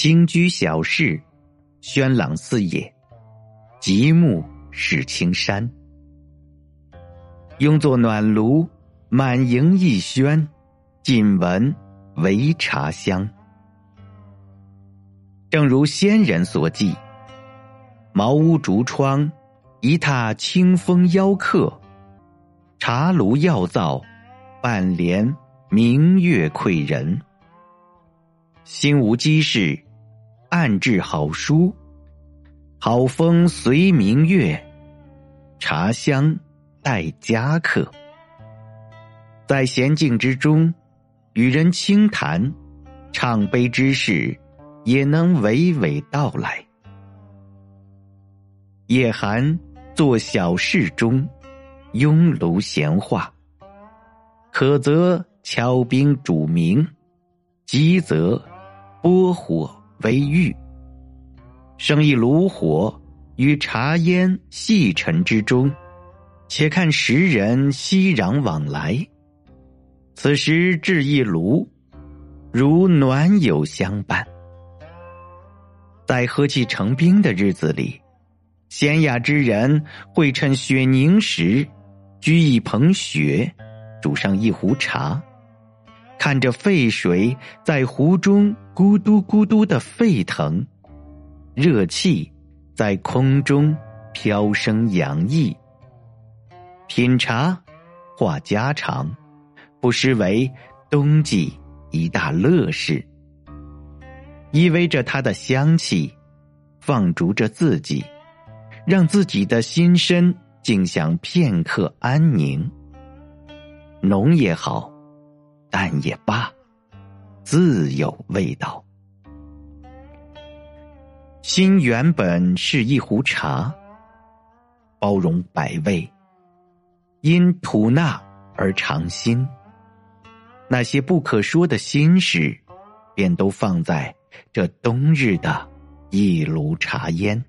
清居小室，轩朗四野，极目是青山。拥坐暖炉，满盈一轩，仅闻唯茶香。正如先人所记，茅屋竹窗，一榻清风邀客；茶炉药灶，半帘明月窥人。心无机事，暗置好书；好风随明月，茶香待佳客。在闲静之中，与人轻谈，唱杯之事。也能娓娓道来。夜寒坐小室中，拥炉闲话。可则敲冰煮茗，急则拨火为玉。生一炉火与茶烟细尘之中，且看时人熙攘往来。此时置一炉，如暖友相伴。在喝气成冰的日子里，闲雅之人会趁雪凝时，掬一捧雪，煮上一壶茶，看着沸水在壶中咕嘟咕嘟的沸腾，热气在空中飘升洋溢。品茶，话家常，不失为冬季一大乐事。依偎着它的香气，放逐着自己，让自己的心身静享片刻安宁。浓也好，但也罢，自有味道。心原本是一壶茶，包容百味，因吐纳而尝心。那些不可说的心事，便都放在。这冬日的一炉茶烟。